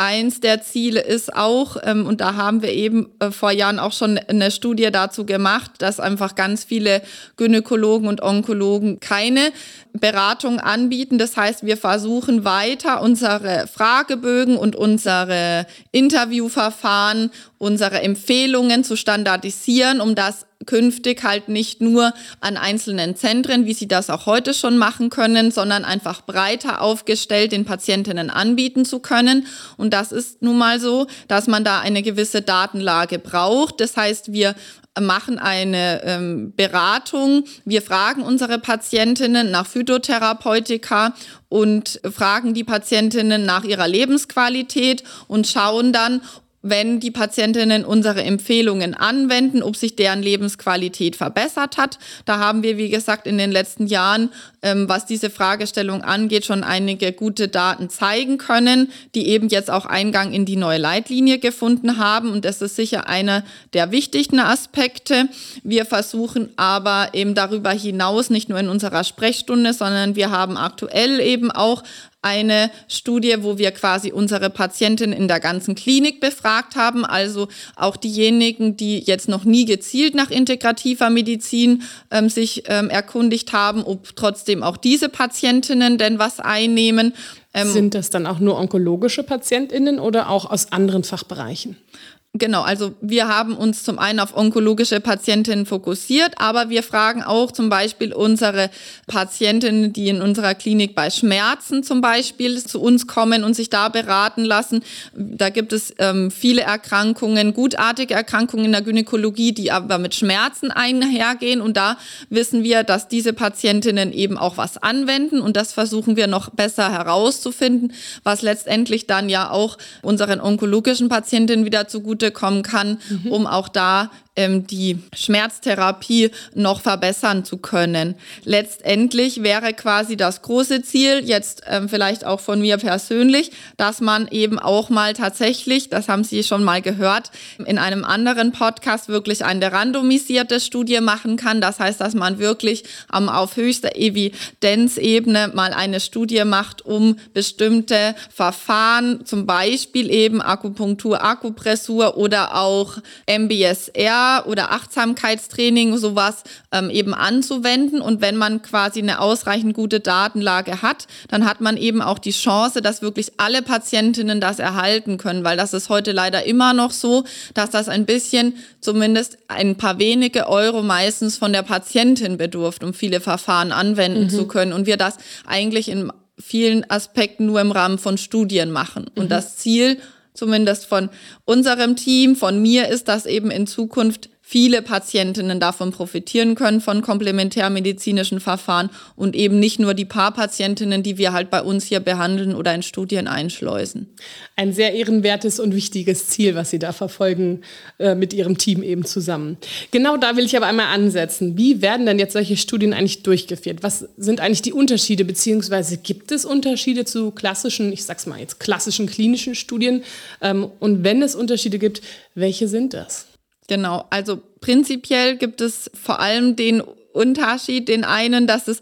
Eins der Ziele ist auch, ähm, und da haben wir eben äh, vor Jahren auch schon eine Studie dazu gemacht, dass einfach ganz viele Gynäkologen und Onkologen keine Beratung anbieten. Das heißt, wir versuchen weiter unsere Fragebögen und unsere Interviewverfahren, unsere Empfehlungen zu standardisieren, um das künftig halt nicht nur an einzelnen Zentren, wie sie das auch heute schon machen können, sondern einfach breiter aufgestellt den Patientinnen anbieten zu können. Und das ist nun mal so, dass man da eine gewisse Datenlage braucht. Das heißt, wir machen eine ähm, Beratung. Wir fragen unsere Patientinnen nach Phytotherapeutika und fragen die Patientinnen nach ihrer Lebensqualität und schauen dann, wenn die Patientinnen unsere Empfehlungen anwenden, ob sich deren Lebensqualität verbessert hat. Da haben wir, wie gesagt, in den letzten Jahren, ähm, was diese Fragestellung angeht, schon einige gute Daten zeigen können, die eben jetzt auch Eingang in die neue Leitlinie gefunden haben. Und das ist sicher einer der wichtigsten Aspekte. Wir versuchen aber eben darüber hinaus, nicht nur in unserer Sprechstunde, sondern wir haben aktuell eben auch eine Studie, wo wir quasi unsere Patienten in der ganzen Klinik befragt haben, also auch diejenigen, die jetzt noch nie gezielt nach integrativer Medizin ähm, sich ähm, erkundigt haben, ob trotzdem auch diese Patientinnen denn was einnehmen. Ähm, Sind das dann auch nur onkologische Patientinnen oder auch aus anderen Fachbereichen? Genau, also wir haben uns zum einen auf onkologische Patientinnen fokussiert, aber wir fragen auch zum Beispiel unsere Patientinnen, die in unserer Klinik bei Schmerzen zum Beispiel zu uns kommen und sich da beraten lassen. Da gibt es ähm, viele Erkrankungen, gutartige Erkrankungen in der Gynäkologie, die aber mit Schmerzen einhergehen. Und da wissen wir, dass diese Patientinnen eben auch was anwenden und das versuchen wir noch besser herauszufinden, was letztendlich dann ja auch unseren onkologischen Patientinnen wieder zugute kommen kann, mhm. um auch da die Schmerztherapie noch verbessern zu können. Letztendlich wäre quasi das große Ziel, jetzt ähm, vielleicht auch von mir persönlich, dass man eben auch mal tatsächlich, das haben Sie schon mal gehört, in einem anderen Podcast wirklich eine randomisierte Studie machen kann. Das heißt, dass man wirklich ähm, auf höchster Evidenzebene mal eine Studie macht, um bestimmte Verfahren, zum Beispiel eben Akupunktur, Akupressur oder auch MBSR, oder Achtsamkeitstraining, sowas ähm, eben anzuwenden. Und wenn man quasi eine ausreichend gute Datenlage hat, dann hat man eben auch die Chance, dass wirklich alle Patientinnen das erhalten können, weil das ist heute leider immer noch so, dass das ein bisschen, zumindest ein paar wenige Euro meistens von der Patientin bedurft, um viele Verfahren anwenden mhm. zu können. Und wir das eigentlich in vielen Aspekten nur im Rahmen von Studien machen. Und mhm. das Ziel zumindest von unserem Team, von mir ist, dass eben in Zukunft viele Patientinnen davon profitieren können von komplementärmedizinischen Verfahren und eben nicht nur die paar Patientinnen, die wir halt bei uns hier behandeln oder in Studien einschleusen. Ein sehr ehrenwertes und wichtiges Ziel, was Sie da verfolgen äh, mit Ihrem Team eben zusammen. Genau da will ich aber einmal ansetzen. Wie werden denn jetzt solche Studien eigentlich durchgeführt? Was sind eigentlich die Unterschiede, beziehungsweise gibt es Unterschiede zu klassischen, ich sag's mal jetzt klassischen klinischen Studien? Ähm, und wenn es Unterschiede gibt, welche sind das? Genau, also prinzipiell gibt es vor allem den Unterschied, den einen, dass es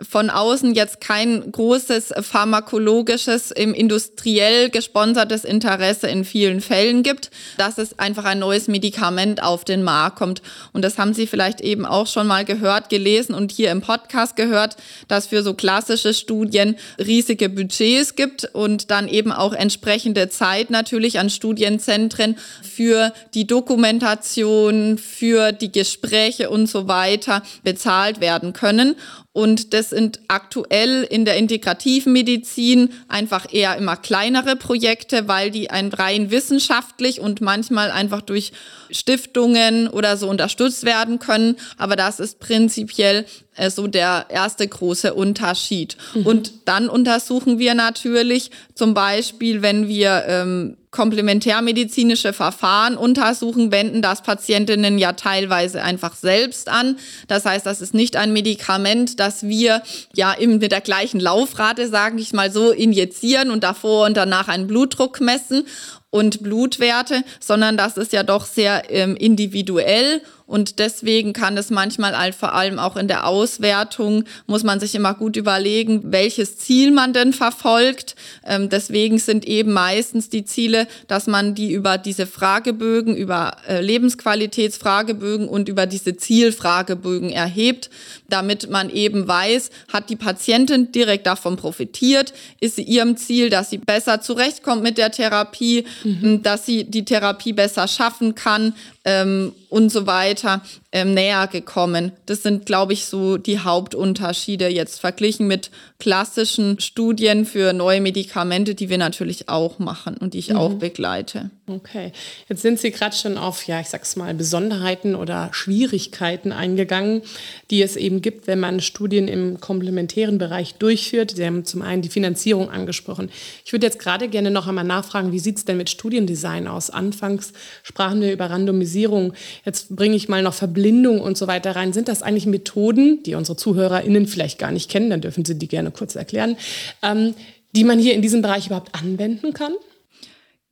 von außen jetzt kein großes pharmakologisches, im industriell gesponsertes Interesse in vielen Fällen gibt, dass es einfach ein neues Medikament auf den Markt kommt. Und das haben Sie vielleicht eben auch schon mal gehört, gelesen und hier im Podcast gehört, dass für so klassische Studien riesige Budgets gibt und dann eben auch entsprechende Zeit natürlich an Studienzentren für die Dokumentation, für die Gespräche und so weiter bezahlt werden können. Und das sind aktuell in der integrativen Medizin einfach eher immer kleinere Projekte, weil die ein rein wissenschaftlich und manchmal einfach durch Stiftungen oder so unterstützt werden können. Aber das ist prinzipiell äh, so der erste große Unterschied. Mhm. Und dann untersuchen wir natürlich zum Beispiel, wenn wir ähm, komplementärmedizinische Verfahren untersuchen, wenden das Patientinnen ja teilweise einfach selbst an. Das heißt, das ist nicht ein Medikament, das wir ja eben mit der gleichen Laufrate, sage ich mal so, injizieren und davor und danach einen Blutdruck messen und Blutwerte, sondern das ist ja doch sehr ähm, individuell und deswegen kann es manchmal vor allem auch in der Auswertung, muss man sich immer gut überlegen, welches Ziel man denn verfolgt. Ähm, deswegen sind eben meistens die Ziele, dass man die über diese Fragebögen, über äh, Lebensqualitätsfragebögen und über diese Zielfragebögen erhebt, damit man eben weiß, hat die Patientin direkt davon profitiert, ist sie ihrem Ziel, dass sie besser zurechtkommt mit der Therapie, mhm. dass sie die Therapie besser schaffen kann, ähm, und so weiter ähm, näher gekommen. Das sind, glaube ich, so die Hauptunterschiede jetzt verglichen mit klassischen Studien für neue Medikamente, die wir natürlich auch machen und die ich mhm. auch begleite. Okay, jetzt sind Sie gerade schon auf, ja, ich sag's mal, Besonderheiten oder Schwierigkeiten eingegangen, die es eben gibt, wenn man Studien im komplementären Bereich durchführt. Sie haben zum einen die Finanzierung angesprochen. Ich würde jetzt gerade gerne noch einmal nachfragen, wie sieht es denn mit Studiendesign aus? Anfangs sprachen wir über Randomisierung. Jetzt bringe ich mal noch Verblindung und so weiter rein. Sind das eigentlich Methoden, die unsere ZuhörerInnen vielleicht gar nicht kennen? Dann dürfen Sie die gerne kurz erklären, ähm, die man hier in diesem Bereich überhaupt anwenden kann?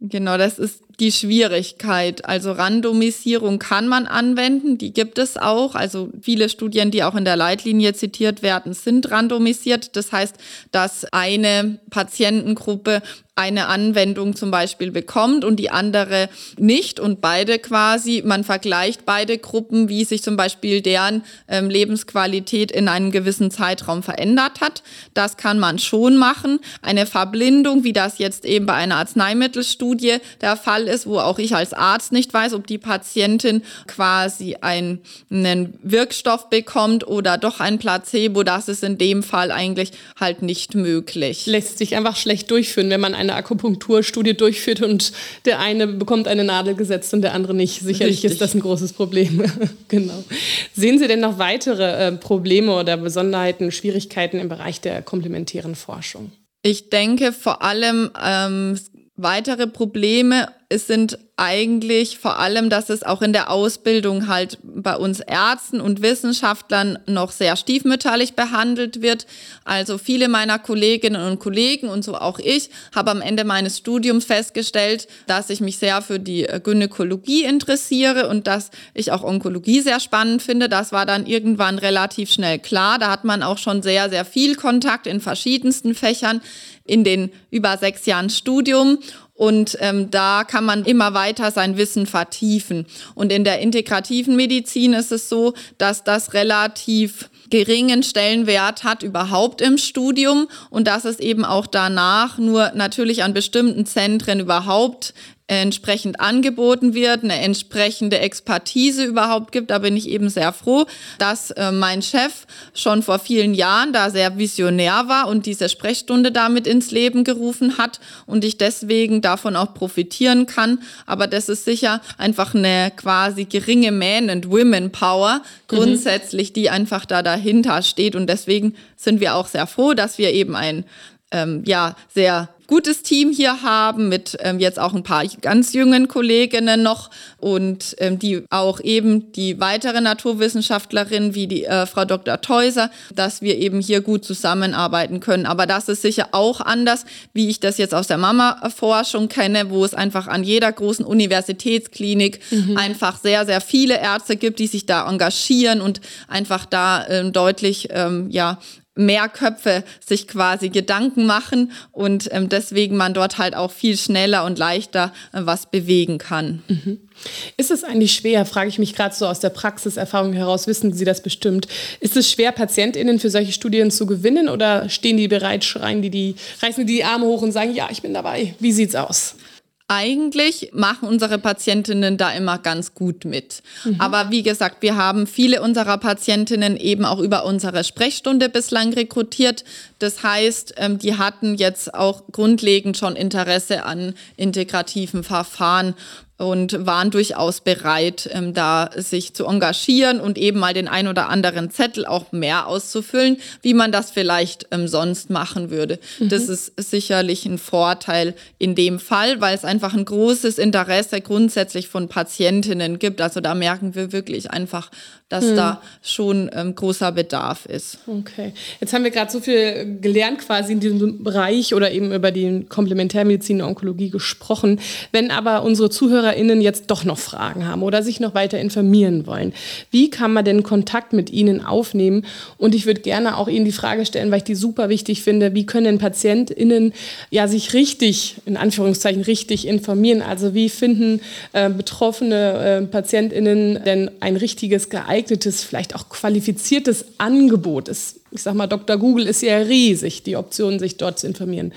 Genau, das ist die Schwierigkeit. Also Randomisierung kann man anwenden, die gibt es auch. Also viele Studien, die auch in der Leitlinie zitiert werden, sind randomisiert. Das heißt, dass eine Patientengruppe eine Anwendung zum Beispiel bekommt und die andere nicht und beide quasi, man vergleicht beide Gruppen, wie sich zum Beispiel deren ähm, Lebensqualität in einem gewissen Zeitraum verändert hat. Das kann man schon machen. Eine Verblindung, wie das jetzt eben bei einer Arzneimittelstudie der Fall ist, wo auch ich als Arzt nicht weiß, ob die Patientin quasi einen, einen Wirkstoff bekommt oder doch ein Placebo, das ist in dem Fall eigentlich halt nicht möglich. Lässt sich einfach schlecht durchführen, wenn man eine Akupunkturstudie durchführt und der eine bekommt eine Nadel gesetzt und der andere nicht. Sicherlich Richtig. ist das ein großes Problem. genau. Sehen Sie denn noch weitere äh, Probleme oder Besonderheiten, Schwierigkeiten im Bereich der komplementären Forschung? Ich denke vor allem ähm, weitere Probleme es sind eigentlich vor allem, dass es auch in der Ausbildung halt bei uns Ärzten und Wissenschaftlern noch sehr stiefmütterlich behandelt wird. Also viele meiner Kolleginnen und Kollegen und so auch ich habe am Ende meines Studiums festgestellt, dass ich mich sehr für die Gynäkologie interessiere und dass ich auch Onkologie sehr spannend finde. Das war dann irgendwann relativ schnell klar. Da hat man auch schon sehr, sehr viel Kontakt in verschiedensten Fächern in den über sechs Jahren Studium. Und ähm, da kann man immer weiter sein Wissen vertiefen. Und in der integrativen Medizin ist es so, dass das relativ geringen Stellenwert hat überhaupt im Studium und dass es eben auch danach nur natürlich an bestimmten Zentren überhaupt entsprechend angeboten wird, eine entsprechende Expertise überhaupt gibt. Da bin ich eben sehr froh, dass äh, mein Chef schon vor vielen Jahren da sehr visionär war und diese Sprechstunde damit ins Leben gerufen hat und ich deswegen davon auch profitieren kann. Aber das ist sicher einfach eine quasi geringe Man- and Women Power mhm. grundsätzlich, die einfach da dahinter steht. Und deswegen sind wir auch sehr froh, dass wir eben ein ähm, ja, sehr gutes Team hier haben mit ähm, jetzt auch ein paar ganz jungen Kolleginnen noch und ähm, die auch eben die weitere Naturwissenschaftlerin wie die äh, Frau Dr. Teuser, dass wir eben hier gut zusammenarbeiten können. Aber das ist sicher auch anders, wie ich das jetzt aus der Mama-Forschung kenne, wo es einfach an jeder großen Universitätsklinik mhm. einfach sehr, sehr viele Ärzte gibt, die sich da engagieren und einfach da ähm, deutlich ähm, ja, mehr Köpfe sich quasi Gedanken machen und ähm, deswegen man dort halt auch viel schneller und leichter äh, was bewegen kann. Mhm. Ist es eigentlich schwer, frage ich mich gerade so aus der Praxiserfahrung heraus, wissen Sie das bestimmt, ist es schwer, PatientInnen für solche Studien zu gewinnen oder stehen die bereit, schreien die, die reißen die, die Arme hoch und sagen, ja, ich bin dabei. Wie sieht's aus? Eigentlich machen unsere Patientinnen da immer ganz gut mit. Mhm. Aber wie gesagt, wir haben viele unserer Patientinnen eben auch über unsere Sprechstunde bislang rekrutiert. Das heißt, ähm, die hatten jetzt auch grundlegend schon Interesse an integrativen Verfahren und waren durchaus bereit, ähm, da sich zu engagieren und eben mal den ein oder anderen Zettel auch mehr auszufüllen, wie man das vielleicht ähm, sonst machen würde. Mhm. Das ist sicherlich ein Vorteil in dem Fall, weil es einfach ein großes Interesse grundsätzlich von Patientinnen gibt. Also da merken wir wirklich einfach, dass mhm. da schon ähm, großer Bedarf ist. Okay. Jetzt haben wir gerade so viel gelernt quasi in diesem Bereich oder eben über die Komplementärmedizin und Onkologie gesprochen. Wenn aber unsere Zuhörer ZuhörerInnen jetzt doch noch Fragen haben oder sich noch weiter informieren wollen, wie kann man denn Kontakt mit ihnen aufnehmen? Und ich würde gerne auch Ihnen die Frage stellen, weil ich die super wichtig finde, wie können PatientInnen ja sich richtig, in Anführungszeichen richtig informieren? Also wie finden äh, betroffene äh, PatientInnen denn ein richtiges, geeignetes, vielleicht auch qualifiziertes Angebot? Es, ich sag mal, Dr. Google ist ja riesig, die Option, sich dort zu informieren.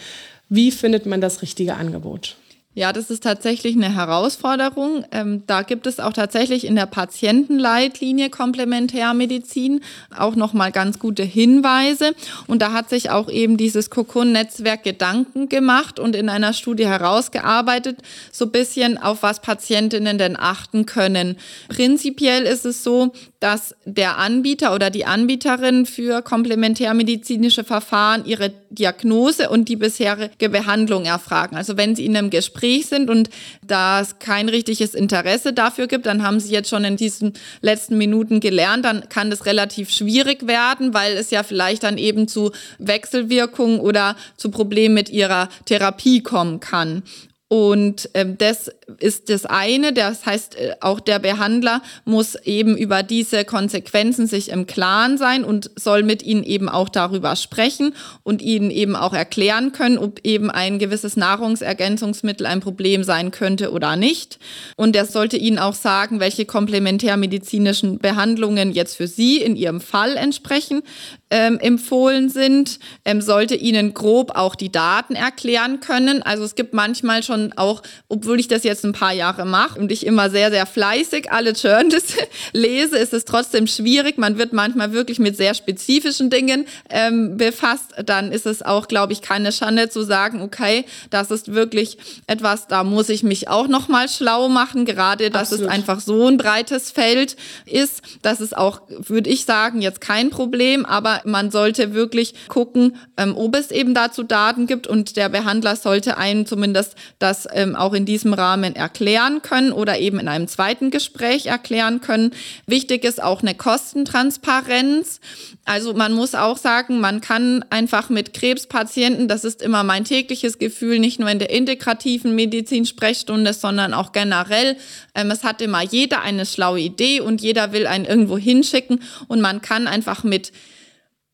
Wie findet man das richtige Angebot? Ja, das ist tatsächlich eine Herausforderung. Ähm, da gibt es auch tatsächlich in der Patientenleitlinie Komplementärmedizin auch nochmal ganz gute Hinweise. Und da hat sich auch eben dieses Cocoon-Netzwerk Gedanken gemacht und in einer Studie herausgearbeitet, so ein bisschen auf was Patientinnen denn achten können. Prinzipiell ist es so, dass der Anbieter oder die Anbieterin für komplementärmedizinische Verfahren ihre Diagnose und die bisherige Behandlung erfragen. Also wenn sie in einem Gespräch sind und da es kein richtiges Interesse dafür gibt, dann haben sie jetzt schon in diesen letzten Minuten gelernt, dann kann das relativ schwierig werden, weil es ja vielleicht dann eben zu Wechselwirkungen oder zu Problemen mit ihrer Therapie kommen kann. Und ähm, das ist das eine. Das heißt, äh, auch der Behandler muss eben über diese Konsequenzen sich im Klaren sein und soll mit ihnen eben auch darüber sprechen und ihnen eben auch erklären können, ob eben ein gewisses Nahrungsergänzungsmittel ein Problem sein könnte oder nicht. Und er sollte ihnen auch sagen, welche komplementärmedizinischen Behandlungen jetzt für sie in ihrem Fall entsprechen ähm, empfohlen sind, ähm, sollte Ihnen grob auch die Daten erklären können. Also es gibt manchmal schon auch, obwohl ich das jetzt ein paar Jahre mache und ich immer sehr, sehr fleißig alle Journals lese, ist es trotzdem schwierig. Man wird manchmal wirklich mit sehr spezifischen Dingen ähm, befasst. Dann ist es auch, glaube ich, keine Schande zu sagen, okay, das ist wirklich etwas, da muss ich mich auch noch mal schlau machen, gerade dass Absolut. es einfach so ein breites Feld ist. Das ist auch, würde ich sagen, jetzt kein Problem, aber man sollte wirklich gucken, ähm, ob es eben dazu Daten gibt und der Behandler sollte einem zumindest das ähm, auch in diesem Rahmen erklären können oder eben in einem zweiten Gespräch erklären können. Wichtig ist auch eine Kostentransparenz. Also man muss auch sagen, man kann einfach mit Krebspatienten, das ist immer mein tägliches Gefühl, nicht nur in der integrativen Medizinsprechstunde, sondern auch generell. Ähm, es hat immer jeder eine schlaue Idee und jeder will einen irgendwo hinschicken und man kann einfach mit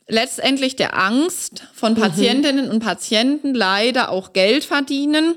letztendlich der Angst von mhm. Patientinnen mhm. und Patienten leider auch Geld verdienen.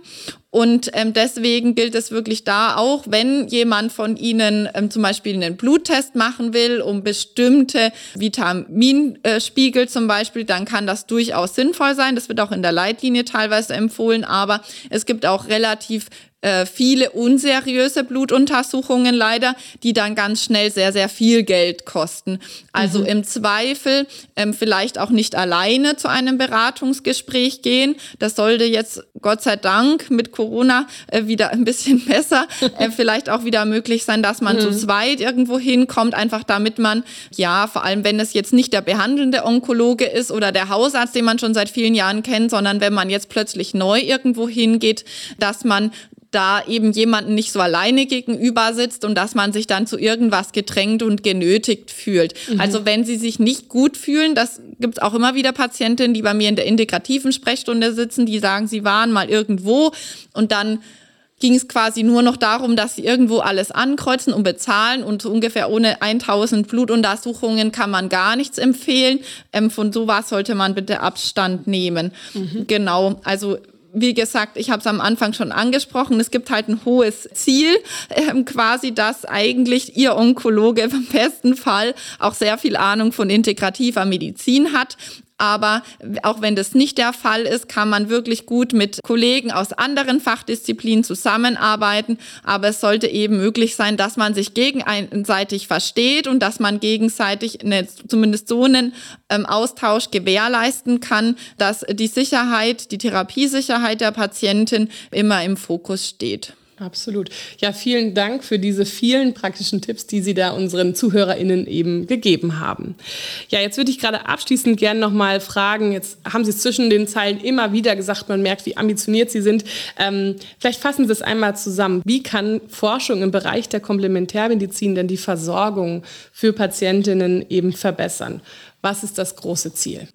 Und ähm, deswegen gilt es wirklich da auch, wenn jemand von Ihnen ähm, zum Beispiel einen Bluttest machen will, um bestimmte Vitaminspiegel zum Beispiel, dann kann das durchaus sinnvoll sein. Das wird auch in der Leitlinie teilweise empfohlen, aber es gibt auch relativ äh, viele unseriöse Blutuntersuchungen leider, die dann ganz schnell sehr, sehr viel Geld kosten. Also mhm. im Zweifel ähm, vielleicht auch nicht alleine zu einem Beratungsgespräch gehen. Das sollte jetzt Gott sei Dank mit Corona äh, wieder ein bisschen besser, äh, vielleicht auch wieder möglich sein, dass man mhm. zu zweit irgendwo hinkommt, einfach damit man, ja, vor allem wenn es jetzt nicht der behandelnde Onkologe ist oder der Hausarzt, den man schon seit vielen Jahren kennt, sondern wenn man jetzt plötzlich neu irgendwo hingeht, dass man da eben jemanden nicht so alleine gegenüber sitzt und dass man sich dann zu irgendwas gedrängt und genötigt fühlt. Mhm. Also wenn sie sich nicht gut fühlen, das gibt es auch immer wieder Patientinnen, die bei mir in der integrativen Sprechstunde sitzen, die sagen, sie waren mal irgendwo und dann ging es quasi nur noch darum, dass sie irgendwo alles ankreuzen und bezahlen und ungefähr ohne 1000 Blutuntersuchungen kann man gar nichts empfehlen. Ähm, von sowas sollte man bitte Abstand nehmen. Mhm. Genau, also wie gesagt, ich habe es am Anfang schon angesprochen, es gibt halt ein hohes Ziel, ähm, quasi, dass eigentlich Ihr Onkologe im besten Fall auch sehr viel Ahnung von integrativer Medizin hat. Aber auch wenn das nicht der Fall ist, kann man wirklich gut mit Kollegen aus anderen Fachdisziplinen zusammenarbeiten. Aber es sollte eben möglich sein, dass man sich gegenseitig versteht und dass man gegenseitig eine, zumindest so einen ähm, Austausch gewährleisten kann, dass die Sicherheit, die Therapiesicherheit der Patientin immer im Fokus steht. Absolut. Ja, vielen Dank für diese vielen praktischen Tipps, die Sie da unseren ZuhörerInnen eben gegeben haben. Ja, jetzt würde ich gerade abschließend gerne nochmal fragen, jetzt haben Sie es zwischen den Zeilen immer wieder gesagt, man merkt, wie ambitioniert Sie sind. Ähm, vielleicht fassen Sie es einmal zusammen. Wie kann Forschung im Bereich der Komplementärmedizin denn die Versorgung für Patientinnen eben verbessern? Was ist das große Ziel?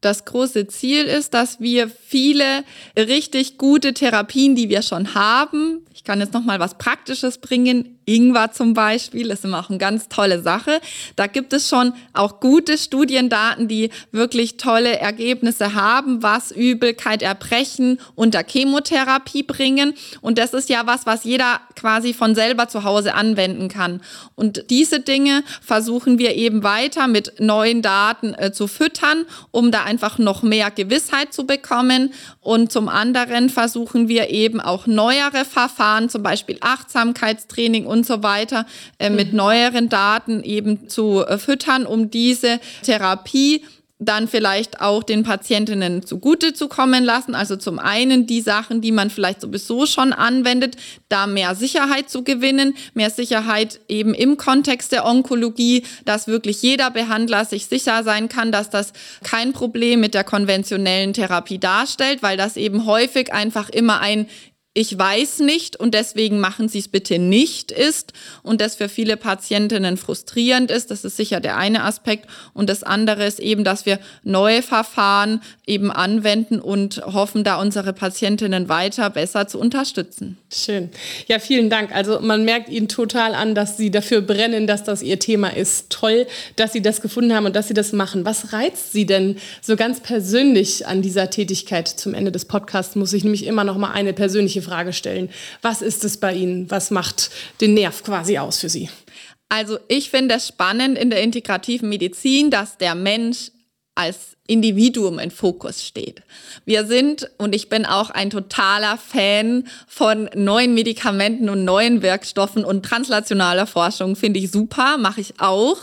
Das große Ziel ist, dass wir viele richtig gute Therapien, die wir schon haben, ich kann jetzt noch mal was Praktisches bringen, Ingwer zum Beispiel ist immer auch eine ganz tolle Sache. Da gibt es schon auch gute Studiendaten, die wirklich tolle Ergebnisse haben, was Übelkeit, Erbrechen unter Chemotherapie bringen. Und das ist ja was, was jeder quasi von selber zu Hause anwenden kann. Und diese Dinge versuchen wir eben weiter mit neuen Daten äh, zu füttern, um da einfach noch mehr Gewissheit zu bekommen. Und zum anderen versuchen wir eben auch neuere Verfahren, zum Beispiel Achtsamkeitstraining so weiter äh, mit mhm. neueren Daten eben zu äh, füttern, um diese Therapie dann vielleicht auch den Patientinnen zugute zu kommen lassen. Also zum einen die Sachen, die man vielleicht sowieso schon anwendet, da mehr Sicherheit zu gewinnen, mehr Sicherheit eben im Kontext der Onkologie, dass wirklich jeder Behandler sich sicher sein kann, dass das kein Problem mit der konventionellen Therapie darstellt, weil das eben häufig einfach immer ein ich weiß nicht und deswegen machen Sie es bitte nicht ist und das für viele Patientinnen frustrierend ist. Das ist sicher der eine Aspekt. Und das andere ist eben, dass wir neue Verfahren eben anwenden und hoffen, da unsere Patientinnen weiter besser zu unterstützen. Schön. Ja, vielen Dank. Also man merkt Ihnen total an, dass Sie dafür brennen, dass das Ihr Thema ist. Toll, dass Sie das gefunden haben und dass Sie das machen. Was reizt Sie denn so ganz persönlich an dieser Tätigkeit? Zum Ende des Podcasts muss ich nämlich immer noch mal eine persönliche Frage stellen. Was ist es bei Ihnen? Was macht den Nerv quasi aus für Sie? Also ich finde es spannend in der integrativen Medizin, dass der Mensch als Individuum in Fokus steht. Wir sind, und ich bin auch ein totaler Fan von neuen Medikamenten und neuen Wirkstoffen und translationaler Forschung, finde ich super, mache ich auch.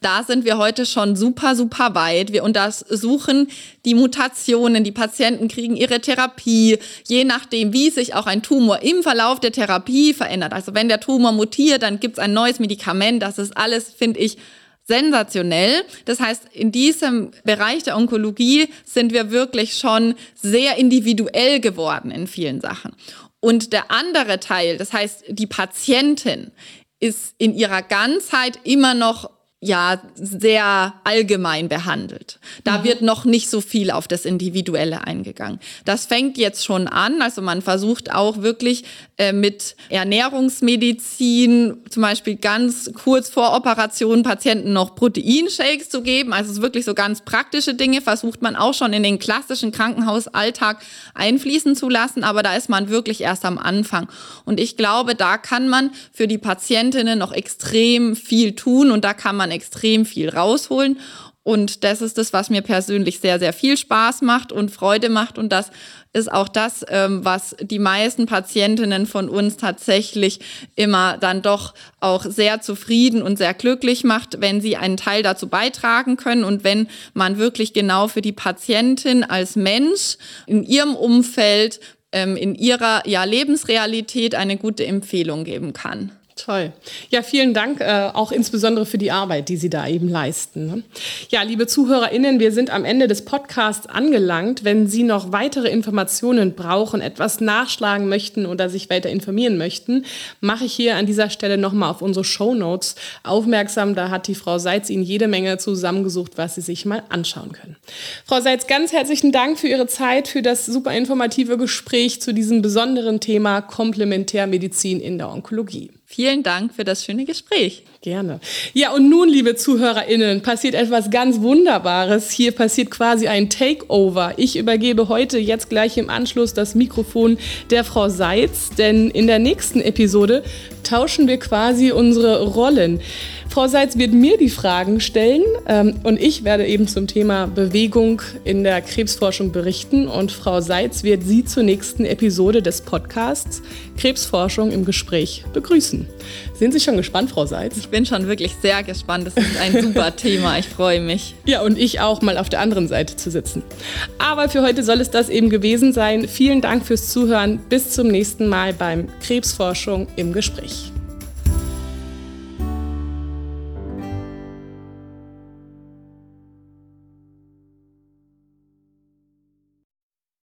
Da sind wir heute schon super, super weit. Wir untersuchen die Mutationen, die Patienten kriegen ihre Therapie, je nachdem, wie sich auch ein Tumor im Verlauf der Therapie verändert. Also wenn der Tumor mutiert, dann gibt es ein neues Medikament. Das ist alles, finde ich, sensationell. Das heißt, in diesem Bereich der Onkologie sind wir wirklich schon sehr individuell geworden in vielen Sachen. Und der andere Teil, das heißt, die Patientin ist in ihrer Ganzheit immer noch ja sehr allgemein behandelt. Da mhm. wird noch nicht so viel auf das Individuelle eingegangen. Das fängt jetzt schon an. Also man versucht auch wirklich äh, mit Ernährungsmedizin zum Beispiel ganz kurz vor Operation Patienten noch Proteinshakes zu geben. Also es ist wirklich so ganz praktische Dinge versucht man auch schon in den klassischen Krankenhausalltag einfließen zu lassen. Aber da ist man wirklich erst am Anfang. Und ich glaube, da kann man für die Patientinnen noch extrem viel tun und da kann man man extrem viel rausholen. Und das ist das, was mir persönlich sehr, sehr viel Spaß macht und Freude macht. Und das ist auch das, ähm, was die meisten Patientinnen von uns tatsächlich immer dann doch auch sehr zufrieden und sehr glücklich macht, wenn sie einen Teil dazu beitragen können und wenn man wirklich genau für die Patientin als Mensch in ihrem Umfeld ähm, in ihrer ja, Lebensrealität eine gute Empfehlung geben kann. Toll. Ja, vielen Dank, äh, auch insbesondere für die Arbeit, die Sie da eben leisten. Ne? Ja, liebe ZuhörerInnen, wir sind am Ende des Podcasts angelangt. Wenn Sie noch weitere Informationen brauchen, etwas nachschlagen möchten oder sich weiter informieren möchten, mache ich hier an dieser Stelle nochmal auf unsere Show Notes aufmerksam. Da hat die Frau Seitz Ihnen jede Menge zusammengesucht, was Sie sich mal anschauen können. Frau Seitz, ganz herzlichen Dank für Ihre Zeit, für das super informative Gespräch zu diesem besonderen Thema Komplementärmedizin in der Onkologie. Vielen Dank für das schöne Gespräch. Gerne. Ja, und nun, liebe ZuhörerInnen, passiert etwas ganz Wunderbares. Hier passiert quasi ein Takeover. Ich übergebe heute jetzt gleich im Anschluss das Mikrofon der Frau Seitz, denn in der nächsten Episode tauschen wir quasi unsere Rollen. Frau Seitz wird mir die Fragen stellen ähm, und ich werde eben zum Thema Bewegung in der Krebsforschung berichten und Frau Seitz wird Sie zur nächsten Episode des Podcasts Krebsforschung im Gespräch begrüßen. Sind Sie schon gespannt, Frau Seitz? Ich bin schon wirklich sehr gespannt. Das ist ein super Thema. Ich freue mich. Ja, und ich auch mal auf der anderen Seite zu sitzen. Aber für heute soll es das eben gewesen sein. Vielen Dank fürs Zuhören. Bis zum nächsten Mal beim Krebsforschung im Gespräch.